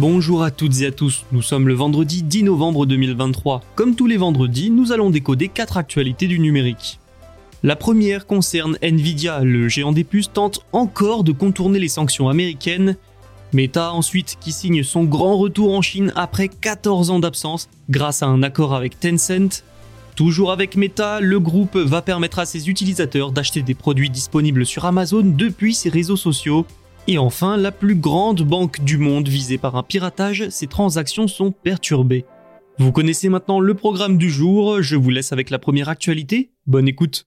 Bonjour à toutes et à tous, nous sommes le vendredi 10 novembre 2023. Comme tous les vendredis, nous allons décoder 4 actualités du numérique. La première concerne Nvidia, le géant des puces tente encore de contourner les sanctions américaines. Meta ensuite qui signe son grand retour en Chine après 14 ans d'absence grâce à un accord avec Tencent. Toujours avec Meta, le groupe va permettre à ses utilisateurs d'acheter des produits disponibles sur Amazon depuis ses réseaux sociaux. Et enfin, la plus grande banque du monde visée par un piratage, ses transactions sont perturbées. Vous connaissez maintenant le programme du jour, je vous laisse avec la première actualité. Bonne écoute.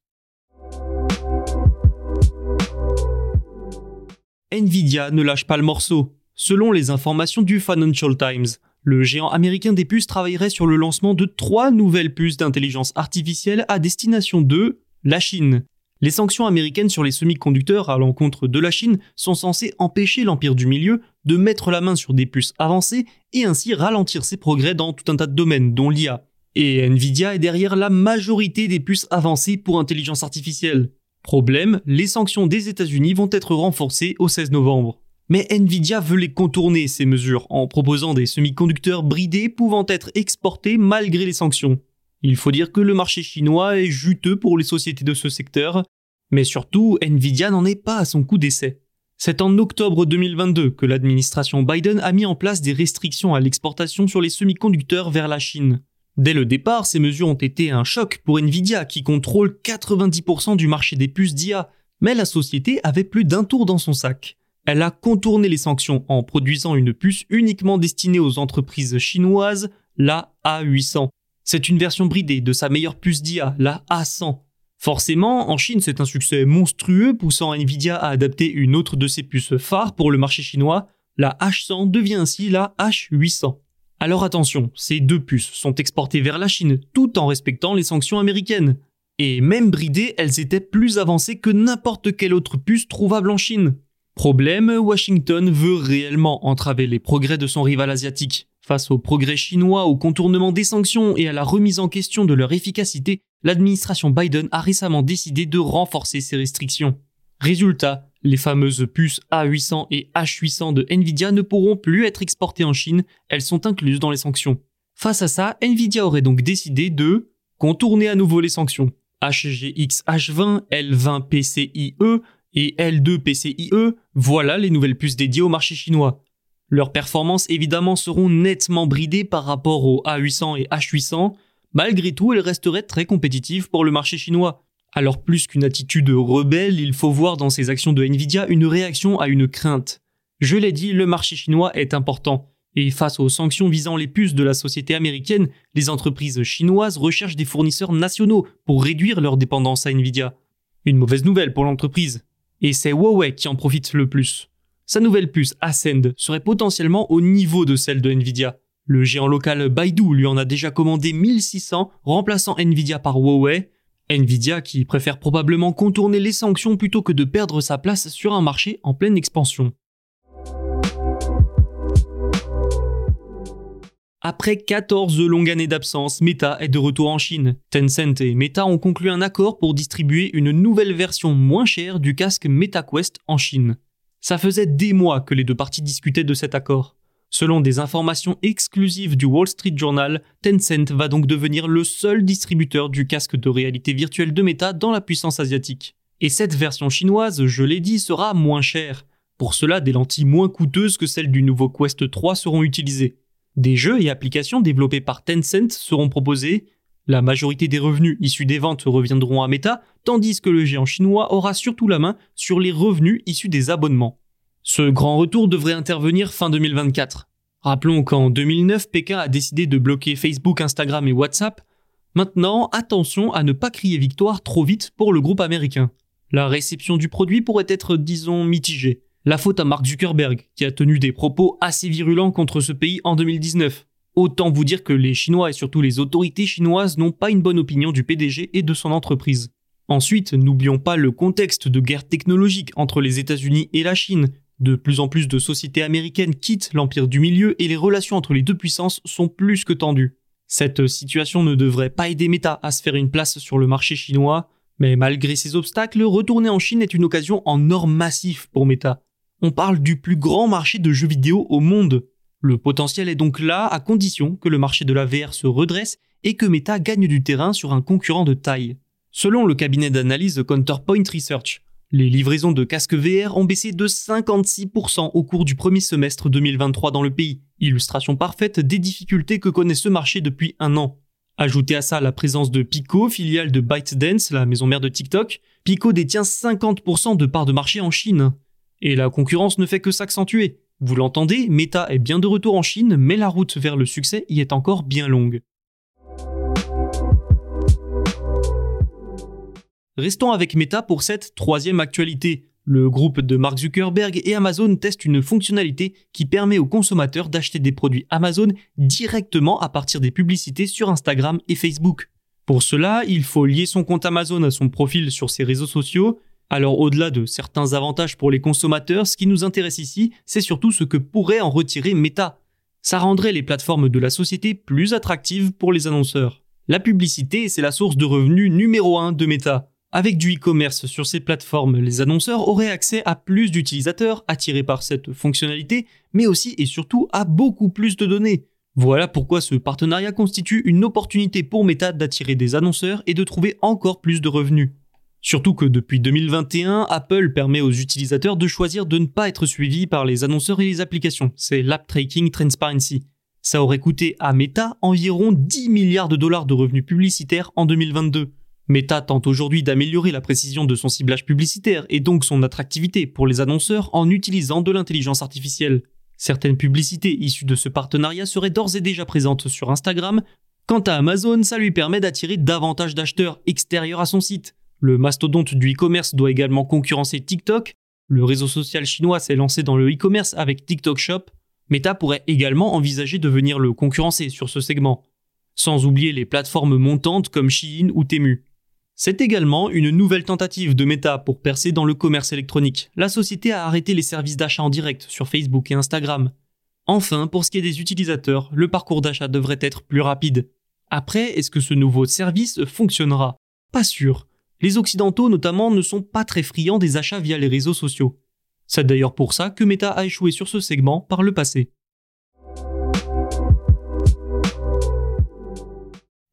Nvidia ne lâche pas le morceau. Selon les informations du Financial Times, le géant américain des puces travaillerait sur le lancement de trois nouvelles puces d'intelligence artificielle à destination de la Chine. Les sanctions américaines sur les semi-conducteurs à l'encontre de la Chine sont censées empêcher l'Empire du Milieu de mettre la main sur des puces avancées et ainsi ralentir ses progrès dans tout un tas de domaines, dont l'IA. Et Nvidia est derrière la majorité des puces avancées pour intelligence artificielle. Problème, les sanctions des États-Unis vont être renforcées au 16 novembre. Mais Nvidia veut les contourner, ces mesures, en proposant des semi-conducteurs bridés pouvant être exportés malgré les sanctions. Il faut dire que le marché chinois est juteux pour les sociétés de ce secteur, mais surtout, Nvidia n'en est pas à son coup d'essai. C'est en octobre 2022 que l'administration Biden a mis en place des restrictions à l'exportation sur les semi-conducteurs vers la Chine. Dès le départ, ces mesures ont été un choc pour Nvidia qui contrôle 90% du marché des puces d'IA, mais la société avait plus d'un tour dans son sac. Elle a contourné les sanctions en produisant une puce uniquement destinée aux entreprises chinoises, la A800. C'est une version bridée de sa meilleure puce d'IA, la A100. Forcément, en Chine, c'est un succès monstrueux poussant Nvidia à adapter une autre de ses puces phares pour le marché chinois. La H100 devient ainsi la H800. Alors attention, ces deux puces sont exportées vers la Chine tout en respectant les sanctions américaines. Et même bridées, elles étaient plus avancées que n'importe quelle autre puce trouvable en Chine. Problème, Washington veut réellement entraver les progrès de son rival asiatique. Face aux progrès chinois, au contournement des sanctions et à la remise en question de leur efficacité, l'administration Biden a récemment décidé de renforcer ces restrictions. Résultat, les fameuses puces A800 et H800 de Nvidia ne pourront plus être exportées en Chine, elles sont incluses dans les sanctions. Face à ça, Nvidia aurait donc décidé de contourner à nouveau les sanctions. HGX H20, L20 PCIe et L2 PCIe, voilà les nouvelles puces dédiées au marché chinois. Leurs performances évidemment seront nettement bridées par rapport aux A800 et H800, malgré tout elles resteraient très compétitives pour le marché chinois. Alors plus qu'une attitude rebelle, il faut voir dans ces actions de Nvidia une réaction à une crainte. Je l'ai dit, le marché chinois est important. Et face aux sanctions visant les puces de la société américaine, les entreprises chinoises recherchent des fournisseurs nationaux pour réduire leur dépendance à Nvidia. Une mauvaise nouvelle pour l'entreprise. Et c'est Huawei qui en profite le plus. Sa nouvelle puce Ascend serait potentiellement au niveau de celle de Nvidia. Le géant local Baidu lui en a déjà commandé 1600, remplaçant Nvidia par Huawei, Nvidia qui préfère probablement contourner les sanctions plutôt que de perdre sa place sur un marché en pleine expansion. Après 14 longues années d'absence, Meta est de retour en Chine. Tencent et Meta ont conclu un accord pour distribuer une nouvelle version moins chère du casque MetaQuest en Chine. Ça faisait des mois que les deux parties discutaient de cet accord. Selon des informations exclusives du Wall Street Journal, Tencent va donc devenir le seul distributeur du casque de réalité virtuelle de Meta dans la puissance asiatique. Et cette version chinoise, je l'ai dit, sera moins chère. Pour cela, des lentilles moins coûteuses que celles du nouveau Quest 3 seront utilisées. Des jeux et applications développés par Tencent seront proposés. La majorité des revenus issus des ventes reviendront à Meta, tandis que le géant chinois aura surtout la main sur les revenus issus des abonnements. Ce grand retour devrait intervenir fin 2024. Rappelons qu'en 2009, Pékin a décidé de bloquer Facebook, Instagram et WhatsApp. Maintenant, attention à ne pas crier victoire trop vite pour le groupe américain. La réception du produit pourrait être, disons, mitigée. La faute à Mark Zuckerberg, qui a tenu des propos assez virulents contre ce pays en 2019. Autant vous dire que les Chinois et surtout les autorités chinoises n'ont pas une bonne opinion du PDG et de son entreprise. Ensuite, n'oublions pas le contexte de guerre technologique entre les États-Unis et la Chine, de plus en plus de sociétés américaines quittent l'empire du milieu et les relations entre les deux puissances sont plus que tendues. Cette situation ne devrait pas aider Meta à se faire une place sur le marché chinois, mais malgré ces obstacles, retourner en Chine est une occasion en or massif pour Meta. On parle du plus grand marché de jeux vidéo au monde. Le potentiel est donc là à condition que le marché de la VR se redresse et que Meta gagne du terrain sur un concurrent de taille. Selon le cabinet d'analyse Counterpoint Research, les livraisons de casques VR ont baissé de 56% au cours du premier semestre 2023 dans le pays, illustration parfaite des difficultés que connaît ce marché depuis un an. Ajoutez à ça la présence de Pico, filiale de ByteDance, la maison mère de TikTok, Pico détient 50% de parts de marché en Chine. Et la concurrence ne fait que s'accentuer. Vous l'entendez, Meta est bien de retour en Chine, mais la route vers le succès y est encore bien longue. Restons avec Meta pour cette troisième actualité. Le groupe de Mark Zuckerberg et Amazon testent une fonctionnalité qui permet aux consommateurs d'acheter des produits Amazon directement à partir des publicités sur Instagram et Facebook. Pour cela, il faut lier son compte Amazon à son profil sur ses réseaux sociaux. Alors au-delà de certains avantages pour les consommateurs, ce qui nous intéresse ici, c'est surtout ce que pourrait en retirer Meta. Ça rendrait les plateformes de la société plus attractives pour les annonceurs. La publicité, c'est la source de revenus numéro 1 de Meta. Avec du e-commerce sur ces plateformes, les annonceurs auraient accès à plus d'utilisateurs attirés par cette fonctionnalité, mais aussi et surtout à beaucoup plus de données. Voilà pourquoi ce partenariat constitue une opportunité pour Meta d'attirer des annonceurs et de trouver encore plus de revenus. Surtout que depuis 2021, Apple permet aux utilisateurs de choisir de ne pas être suivis par les annonceurs et les applications. C'est l'App Tracking Transparency. Ça aurait coûté à Meta environ 10 milliards de dollars de revenus publicitaires en 2022. Meta tente aujourd'hui d'améliorer la précision de son ciblage publicitaire et donc son attractivité pour les annonceurs en utilisant de l'intelligence artificielle. Certaines publicités issues de ce partenariat seraient d'ores et déjà présentes sur Instagram. Quant à Amazon, ça lui permet d'attirer davantage d'acheteurs extérieurs à son site. Le mastodonte du e-commerce doit également concurrencer TikTok. Le réseau social chinois s'est lancé dans le e-commerce avec TikTok Shop. Meta pourrait également envisager de venir le concurrencer sur ce segment. Sans oublier les plateformes montantes comme Shein ou Temu. C'est également une nouvelle tentative de Meta pour percer dans le commerce électronique. La société a arrêté les services d'achat en direct sur Facebook et Instagram. Enfin, pour ce qui est des utilisateurs, le parcours d'achat devrait être plus rapide. Après, est-ce que ce nouveau service fonctionnera? Pas sûr. Les Occidentaux notamment ne sont pas très friands des achats via les réseaux sociaux. C'est d'ailleurs pour ça que Meta a échoué sur ce segment par le passé.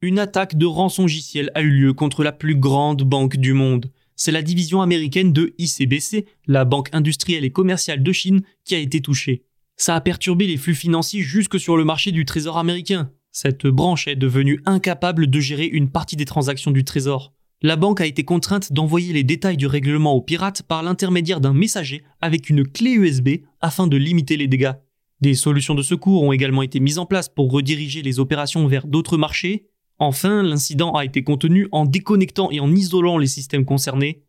Une attaque de rançongiciel a eu lieu contre la plus grande banque du monde. C'est la division américaine de ICBC, la banque industrielle et commerciale de Chine, qui a été touchée. Ça a perturbé les flux financiers jusque sur le marché du trésor américain. Cette branche est devenue incapable de gérer une partie des transactions du trésor. La banque a été contrainte d'envoyer les détails du règlement aux pirates par l'intermédiaire d'un messager avec une clé USB afin de limiter les dégâts. Des solutions de secours ont également été mises en place pour rediriger les opérations vers d'autres marchés Enfin, l'incident a été contenu en déconnectant et en isolant les systèmes concernés.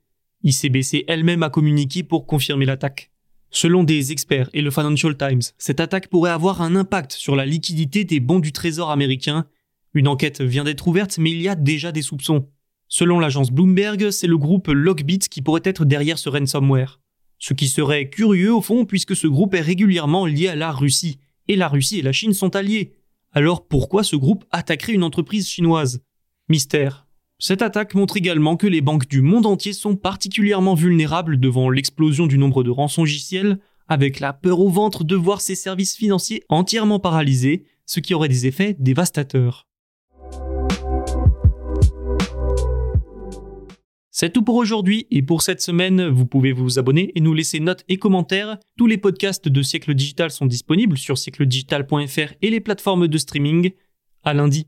ICBC elle-même a communiqué pour confirmer l'attaque. Selon des experts et le Financial Times, cette attaque pourrait avoir un impact sur la liquidité des bons du Trésor américain. Une enquête vient d'être ouverte, mais il y a déjà des soupçons. Selon l'agence Bloomberg, c'est le groupe Lockbit qui pourrait être derrière ce ransomware. Ce qui serait curieux au fond puisque ce groupe est régulièrement lié à la Russie. Et la Russie et la Chine sont alliés. Alors pourquoi ce groupe attaquerait une entreprise chinoise? Mystère. Cette attaque montre également que les banques du monde entier sont particulièrement vulnérables devant l'explosion du nombre de rançongiciels, avec la peur au ventre de voir ses services financiers entièrement paralysés, ce qui aurait des effets dévastateurs. C'est tout pour aujourd'hui et pour cette semaine, vous pouvez vous abonner et nous laisser notes et commentaires. Tous les podcasts de Siècle Digital sont disponibles sur siècledigital.fr et les plateformes de streaming. À lundi.